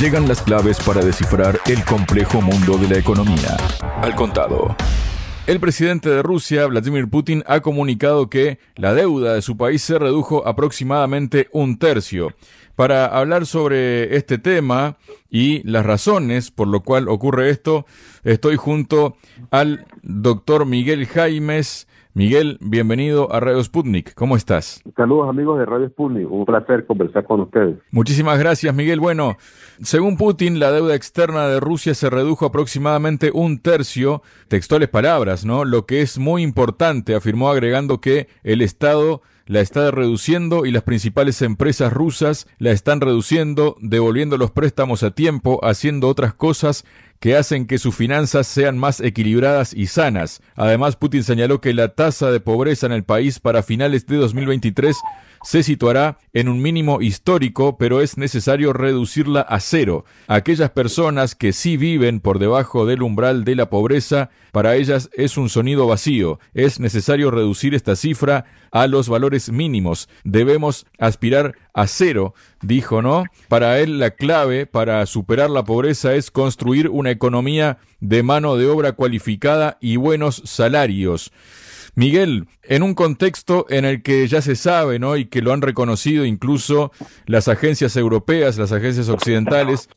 Llegan las claves para descifrar el complejo mundo de la economía. Al contado. El presidente de Rusia, Vladimir Putin, ha comunicado que la deuda de su país se redujo aproximadamente un tercio. Para hablar sobre este tema y las razones por lo cual ocurre esto, estoy junto al doctor Miguel Jaimes, Miguel, bienvenido a Radio Sputnik. ¿Cómo estás? Saludos amigos de Radio Sputnik. Un placer conversar con ustedes. Muchísimas gracias, Miguel. Bueno, según Putin, la deuda externa de Rusia se redujo aproximadamente un tercio. Textuales palabras, ¿no? Lo que es muy importante, afirmó agregando que el Estado la está reduciendo y las principales empresas rusas la están reduciendo, devolviendo los préstamos a tiempo, haciendo otras cosas que hacen que sus finanzas sean más equilibradas y sanas. Además, Putin señaló que la tasa de pobreza en el país para finales de 2023 se situará en un mínimo histórico, pero es necesario reducirla a cero. Aquellas personas que sí viven por debajo del umbral de la pobreza, para ellas es un sonido vacío. Es necesario reducir esta cifra a los valores mínimos. Debemos aspirar a cero, dijo, ¿no? Para él la clave para superar la pobreza es construir una economía de mano de obra cualificada y buenos salarios. Miguel, en un contexto en el que ya se sabe, ¿no? Y que lo han reconocido incluso las agencias europeas, las agencias occidentales,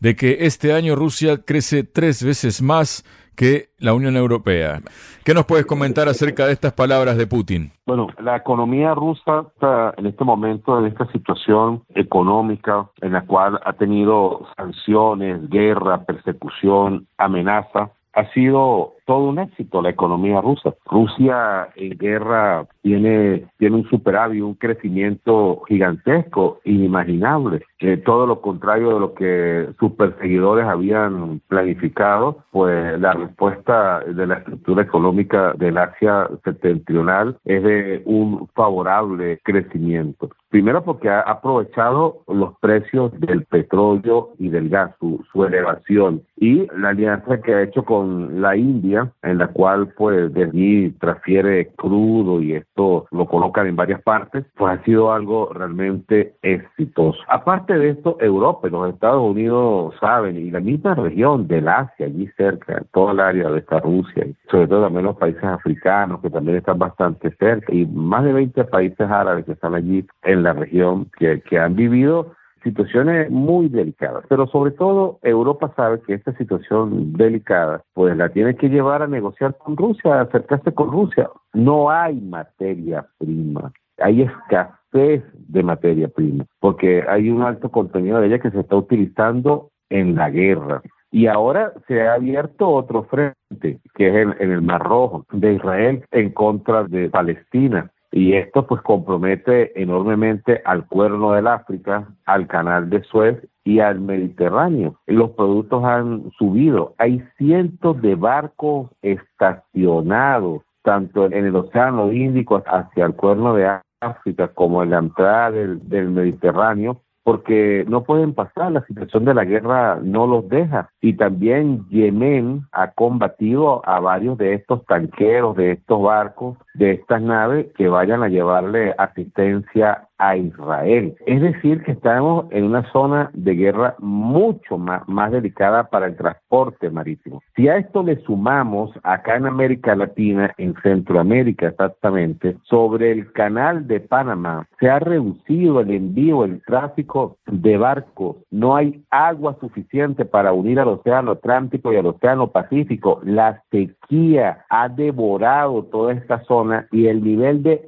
de que este año Rusia crece tres veces más que la Unión Europea. ¿Qué nos puedes comentar acerca de estas palabras de Putin? Bueno, la economía rusa está en este momento en esta situación económica en la cual ha tenido sanciones, guerra, persecución, amenaza. Ha sido todo un éxito la economía rusa. Rusia en guerra tiene, tiene un superávit, un crecimiento gigantesco, inimaginable. Eh, todo lo contrario de lo que sus perseguidores habían planificado, pues la respuesta de la estructura económica del Asia septentrional es de un favorable crecimiento. Primero porque ha aprovechado los precios del petróleo y del gas, su, su elevación, y la alianza que ha hecho con la India en la cual pues de allí transfiere crudo y esto lo colocan en varias partes, pues ha sido algo realmente exitoso. Aparte de esto, Europa y los Estados Unidos saben, y la misma región del Asia, allí cerca, toda el área de esta Rusia, y sobre todo también los países africanos que también están bastante cerca, y más de 20 países árabes que están allí en la región que, que han vivido situaciones muy delicadas, pero sobre todo Europa sabe que esta situación delicada pues la tiene que llevar a negociar con Rusia, a acercarse con Rusia. No hay materia prima, hay escasez de materia prima, porque hay un alto contenido de ella que se está utilizando en la guerra. Y ahora se ha abierto otro frente, que es en el Mar Rojo, de Israel en contra de Palestina y esto pues compromete enormemente al cuerno del África, al canal de Suez y al Mediterráneo. Los productos han subido. Hay cientos de barcos estacionados tanto en el Océano Índico hacia el cuerno de África como en la entrada del, del Mediterráneo porque no pueden pasar, la situación de la guerra no los deja. Y también Yemen ha combatido a varios de estos tanqueros, de estos barcos, de estas naves que vayan a llevarle asistencia a Israel. Es decir, que estamos en una zona de guerra mucho más, más delicada para el transporte marítimo. Si a esto le sumamos acá en América Latina, en Centroamérica exactamente, sobre el canal de Panamá, se ha reducido el envío, el tráfico de barcos. No hay agua suficiente para unir al Océano Atlántico y al Océano Pacífico. La sequía ha devorado toda esta zona y el nivel de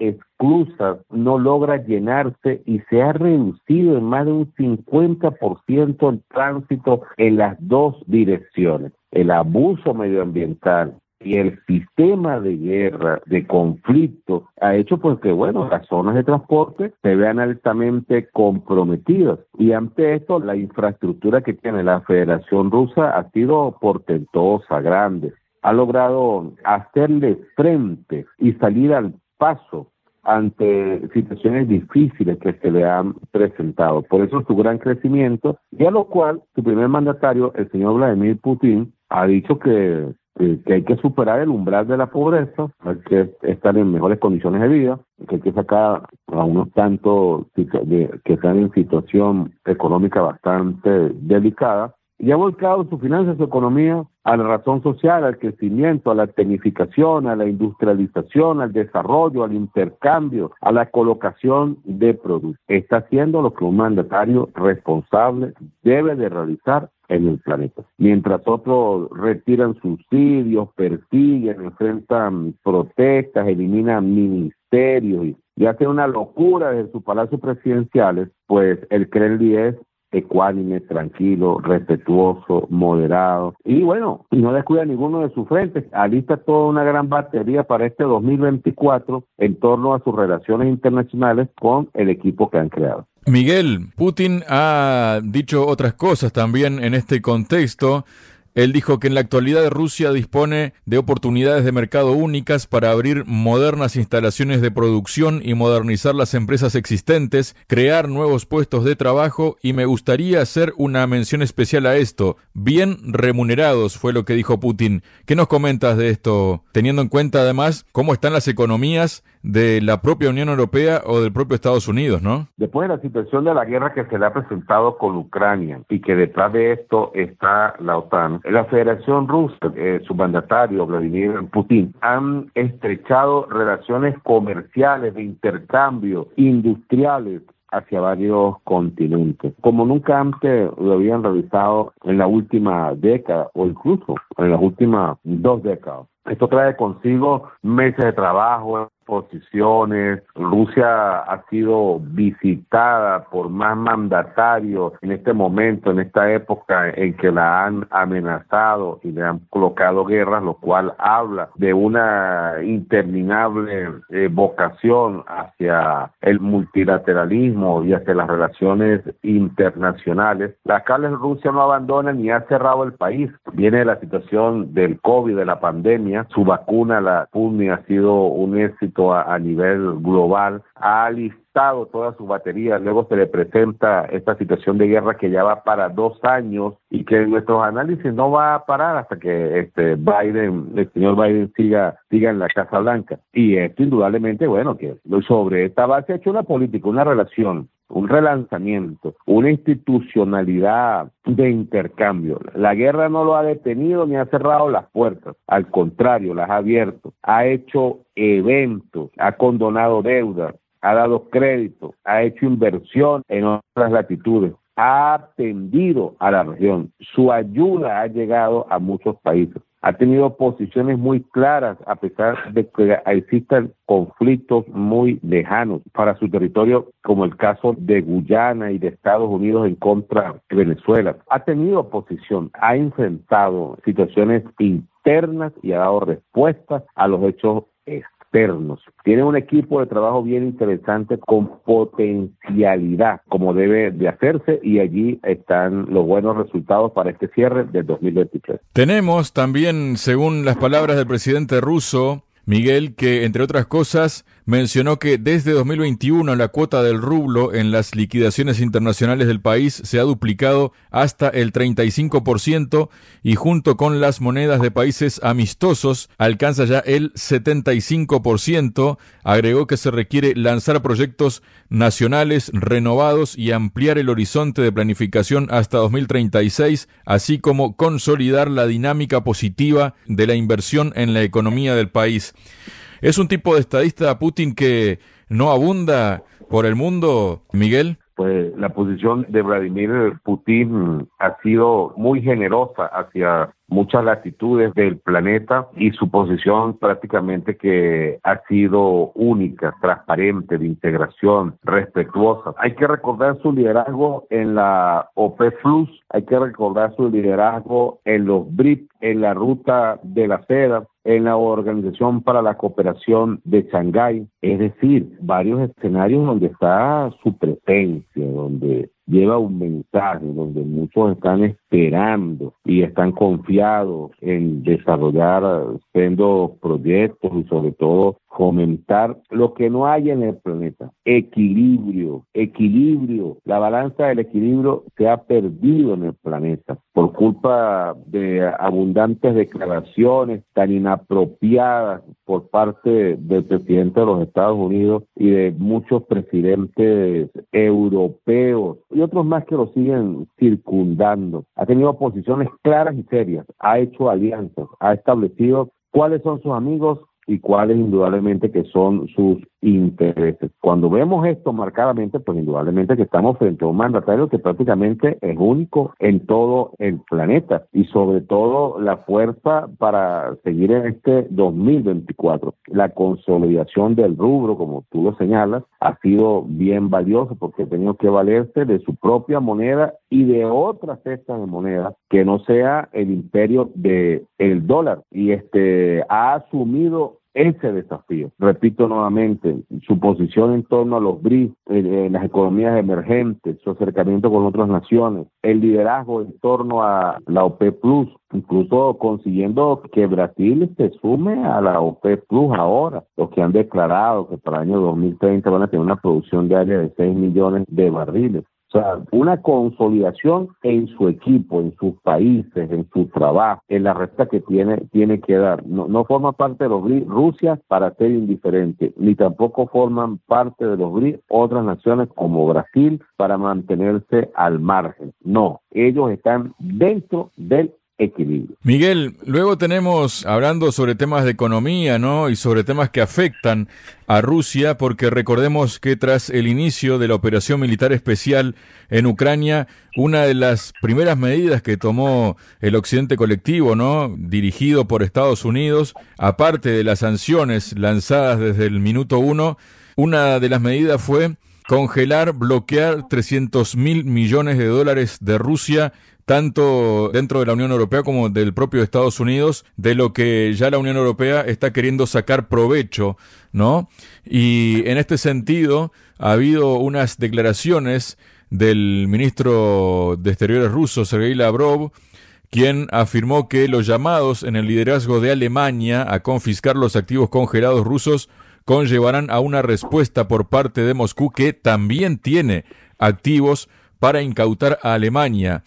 no logra llenarse y se ha reducido en más de un 50% el tránsito en las dos direcciones. El abuso medioambiental y el sistema de guerra, de conflicto, ha hecho pues que, bueno, las zonas de transporte se vean altamente comprometidas. Y ante esto, la infraestructura que tiene la Federación Rusa ha sido portentosa, grande. Ha logrado hacerle frente y salir al paso ante situaciones difíciles que se le han presentado. Por eso su gran crecimiento, y a lo cual su primer mandatario, el señor Vladimir Putin, ha dicho que eh, que hay que superar el umbral de la pobreza, hay que estar en mejores condiciones de vida, que hay que sacar a unos tantos que están en situación económica bastante delicada y ha volcado sus finanzas, su economía a la razón social, al crecimiento, a la tecnificación, a la industrialización, al desarrollo, al intercambio, a la colocación de productos. Está haciendo lo que un mandatario responsable debe de realizar en el planeta. Mientras otros retiran subsidios, persiguen, enfrentan protestas, eliminan ministerios y, hacen una locura desde sus palacios presidenciales, pues el Kremlin es ecuánime, tranquilo, respetuoso, moderado. Y bueno, no descuida ninguno de sus frentes. Alista toda una gran batería para este 2024 en torno a sus relaciones internacionales con el equipo que han creado. Miguel, Putin ha dicho otras cosas también en este contexto. Él dijo que en la actualidad Rusia dispone de oportunidades de mercado únicas para abrir modernas instalaciones de producción y modernizar las empresas existentes, crear nuevos puestos de trabajo y me gustaría hacer una mención especial a esto. Bien remunerados fue lo que dijo Putin. ¿Qué nos comentas de esto, teniendo en cuenta además cómo están las economías de la propia Unión Europea o del propio Estados Unidos, ¿no? Después de la situación de la guerra que se le ha presentado con Ucrania y que detrás de esto está la OTAN, la Federación Rusa, eh, su mandatario Vladimir Putin, han estrechado relaciones comerciales de intercambio industriales hacia varios continentes, como nunca antes lo habían realizado en la última década o incluso en las últimas dos décadas. Esto trae consigo meses de trabajo, posiciones. Rusia ha sido visitada por más mandatarios en este momento, en esta época en que la han amenazado y le han colocado guerras, lo cual habla de una interminable eh, vocación hacia el multilateralismo y hacia las relaciones internacionales. La cuales Rusia no abandona ni ha cerrado el país. Viene la situación del COVID, de la pandemia. Su vacuna, la Sputnik, ha sido un éxito a, nivel global, ha listado todas sus baterías, luego se le presenta esta situación de guerra que ya va para dos años y que en nuestros análisis no va a parar hasta que este Biden, el señor Biden siga, siga en la Casa Blanca. Y esto indudablemente, bueno, que sobre esta base ha hecho una política, una relación un relanzamiento, una institucionalidad de intercambio. La guerra no lo ha detenido ni ha cerrado las puertas, al contrario, las ha abierto, ha hecho eventos, ha condonado deudas, ha dado crédito, ha hecho inversión en otras latitudes, ha atendido a la región. Su ayuda ha llegado a muchos países ha tenido posiciones muy claras a pesar de que existan conflictos muy lejanos para su territorio, como el caso de Guyana y de Estados Unidos en contra de Venezuela. Ha tenido posición, ha enfrentado situaciones internas y ha dado respuestas a los hechos tiene un equipo de trabajo bien interesante con potencialidad, como debe de hacerse, y allí están los buenos resultados para este cierre del 2023. Tenemos también, según las palabras del presidente ruso, Miguel, que entre otras cosas mencionó que desde 2021 la cuota del rublo en las liquidaciones internacionales del país se ha duplicado hasta el 35% y junto con las monedas de países amistosos alcanza ya el 75%. Agregó que se requiere lanzar proyectos nacionales renovados y ampliar el horizonte de planificación hasta 2036, así como consolidar la dinámica positiva de la inversión en la economía del país. ¿Es un tipo de estadista Putin que no abunda por el mundo, Miguel? Pues la posición de Vladimir Putin ha sido muy generosa hacia muchas latitudes del planeta y su posición prácticamente que ha sido única, transparente, de integración, respetuosa. Hay que recordar su liderazgo en la OPEC Plus, hay que recordar su liderazgo en los BRIC, en la ruta de la seda, en la Organización para la Cooperación de Shanghái, es decir, varios escenarios donde está su presencia, donde lleva un mensaje donde muchos están esperando y están confiados en desarrollar sendos proyectos y sobre todo fomentar lo que no hay en el planeta, equilibrio, equilibrio. La balanza del equilibrio se ha perdido en el planeta por culpa de abundantes declaraciones tan inapropiadas por parte del presidente de los Estados Unidos y de muchos presidentes europeos y otros más que lo siguen circundando. Ha tenido posiciones claras y serias, ha hecho alianzas, ha establecido cuáles son sus amigos y cuáles indudablemente que son sus intereses. Cuando vemos esto marcadamente, pues indudablemente que estamos frente a un mandatario que prácticamente es único en todo el planeta y sobre todo la fuerza para seguir en este 2024. La consolidación del rubro, como tú lo señalas, ha sido bien valioso porque ha tenido que valerse de su propia moneda y de otra cesta de moneda que no sea el imperio el dólar y este ha asumido ese desafío. Repito nuevamente, su posición en torno a los BRICS, en, las economías emergentes, su acercamiento con otras naciones, el liderazgo en torno a la OPEP Plus, incluso consiguiendo que Brasil se sume a la OPEP Plus ahora, los que han declarado que para el año 2030 van a tener una producción diaria de 6 millones de barriles. O sea, una consolidación en su equipo, en sus países, en su trabajo, en la recta que tiene, tiene que dar. No, no forma parte de los BRICS Rusia para ser indiferente, ni tampoco forman parte de los BRICS otras naciones como Brasil para mantenerse al margen. No, ellos están dentro del Miguel, luego tenemos hablando sobre temas de economía, ¿no? Y sobre temas que afectan a Rusia, porque recordemos que tras el inicio de la operación militar especial en Ucrania, una de las primeras medidas que tomó el occidente colectivo, ¿no? Dirigido por Estados Unidos, aparte de las sanciones lanzadas desde el minuto uno, una de las medidas fue congelar, bloquear 300 mil millones de dólares de Rusia tanto dentro de la Unión Europea como del propio Estados Unidos, de lo que ya la Unión Europea está queriendo sacar provecho, ¿no? Y en este sentido, ha habido unas declaraciones del ministro de Exteriores ruso, Sergei Lavrov, quien afirmó que los llamados en el liderazgo de Alemania a confiscar los activos congelados rusos conllevarán a una respuesta por parte de Moscú que también tiene activos para incautar a Alemania.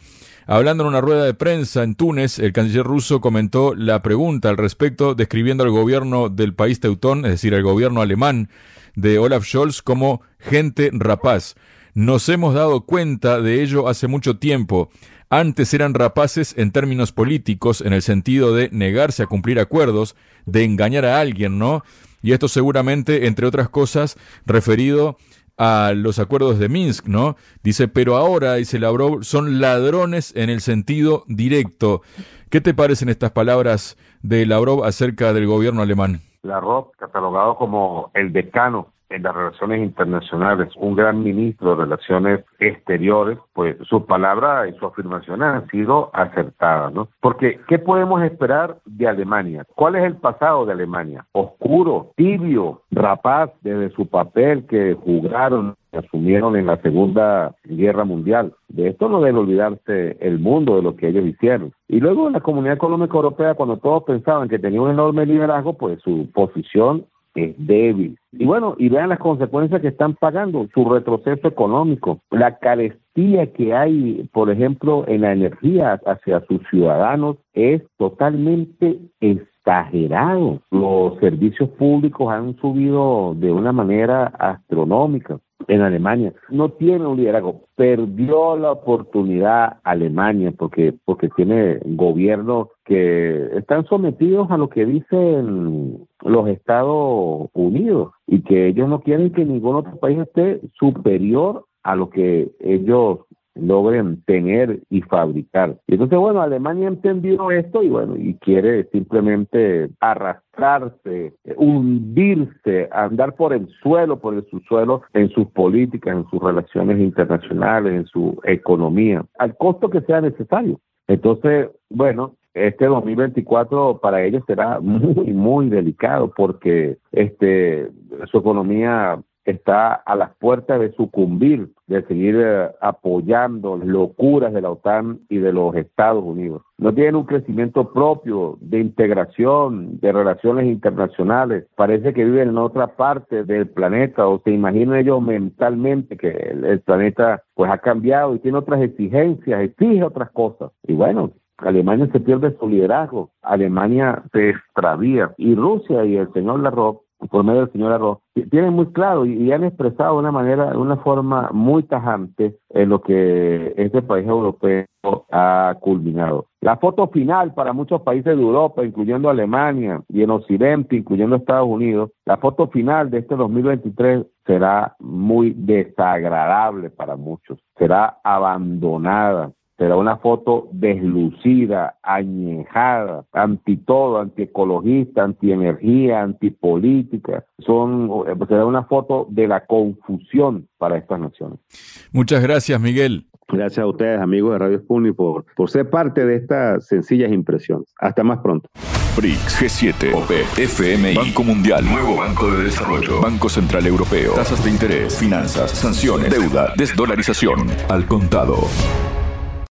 Hablando en una rueda de prensa en Túnez, el canciller ruso comentó la pregunta al respecto, describiendo al gobierno del país teutón, es decir, al gobierno alemán de Olaf Scholz, como gente rapaz. Nos hemos dado cuenta de ello hace mucho tiempo. Antes eran rapaces en términos políticos, en el sentido de negarse a cumplir acuerdos, de engañar a alguien, ¿no? Y esto seguramente, entre otras cosas, referido a los acuerdos de Minsk, ¿no? Dice, pero ahora, dice Lavrov, son ladrones en el sentido directo. ¿Qué te parecen estas palabras de Lavrov acerca del gobierno alemán? Lavrov, catalogado como el decano en las relaciones internacionales, un gran ministro de relaciones exteriores, pues sus palabras y sus afirmaciones han sido acertadas, ¿no? Porque, ¿qué podemos esperar de Alemania? ¿Cuál es el pasado de Alemania? Oscuro, tibio, rapaz desde su papel que jugaron asumieron en la Segunda Guerra Mundial. De esto no debe olvidarse el mundo de lo que ellos hicieron. Y luego en la Comunidad Económica Europea, cuando todos pensaban que tenía un enorme liderazgo, pues su posición es débil. Y bueno, y vean las consecuencias que están pagando, su retroceso económico, la carestía que hay, por ejemplo, en la energía hacia sus ciudadanos es totalmente exagerado. Los servicios públicos han subido de una manera astronómica en Alemania. No tiene un liderazgo. Perdió la oportunidad Alemania porque, porque tiene gobiernos que están sometidos a lo que dicen los Estados Unidos y que ellos no quieren que ningún otro país esté superior a lo que ellos logren tener y fabricar. Y entonces, bueno, Alemania entendió esto y bueno, y quiere simplemente arrastrarse, hundirse, andar por el suelo, por el subsuelo en sus políticas, en sus relaciones internacionales, en su economía, al costo que sea necesario. Entonces, bueno, este 2024 para ellos será muy, muy delicado porque este, su economía está a las puertas de sucumbir, de seguir eh, apoyando las locuras de la OTAN y de los Estados Unidos. No tienen un crecimiento propio de integración, de relaciones internacionales. Parece que viven en otra parte del planeta o se imaginan ellos mentalmente que el, el planeta pues ha cambiado y tiene otras exigencias, exige otras cosas. Y bueno, Alemania se pierde su liderazgo, Alemania se extravía y Rusia y el señor Lavrov por medio del señor Arroz, tienen muy claro y, han expresado de una manera, de una forma muy tajante en lo que este país europeo ha culminado. La foto final para muchos países de Europa, incluyendo Alemania y en Occidente, incluyendo Estados Unidos, la foto final de este 2023 será muy desagradable para muchos, será abandonada será una foto deslucida, añejada, anti todo, antiecologista, antienergía, antipolítica. Son, eh, será una foto de la confusión para estas naciones. Muchas gracias, Miguel. Gracias a ustedes, amigos de Radio Sputnik, por, por ser parte de estas sencillas impresiones. Hasta más pronto. BRICS, G7, OP, FMI, Banco Mundial, Nuevo Banco de Desarrollo, Banco Central Europeo, tasas de interés, finanzas, sanciones, deuda, desdolarización, al contado.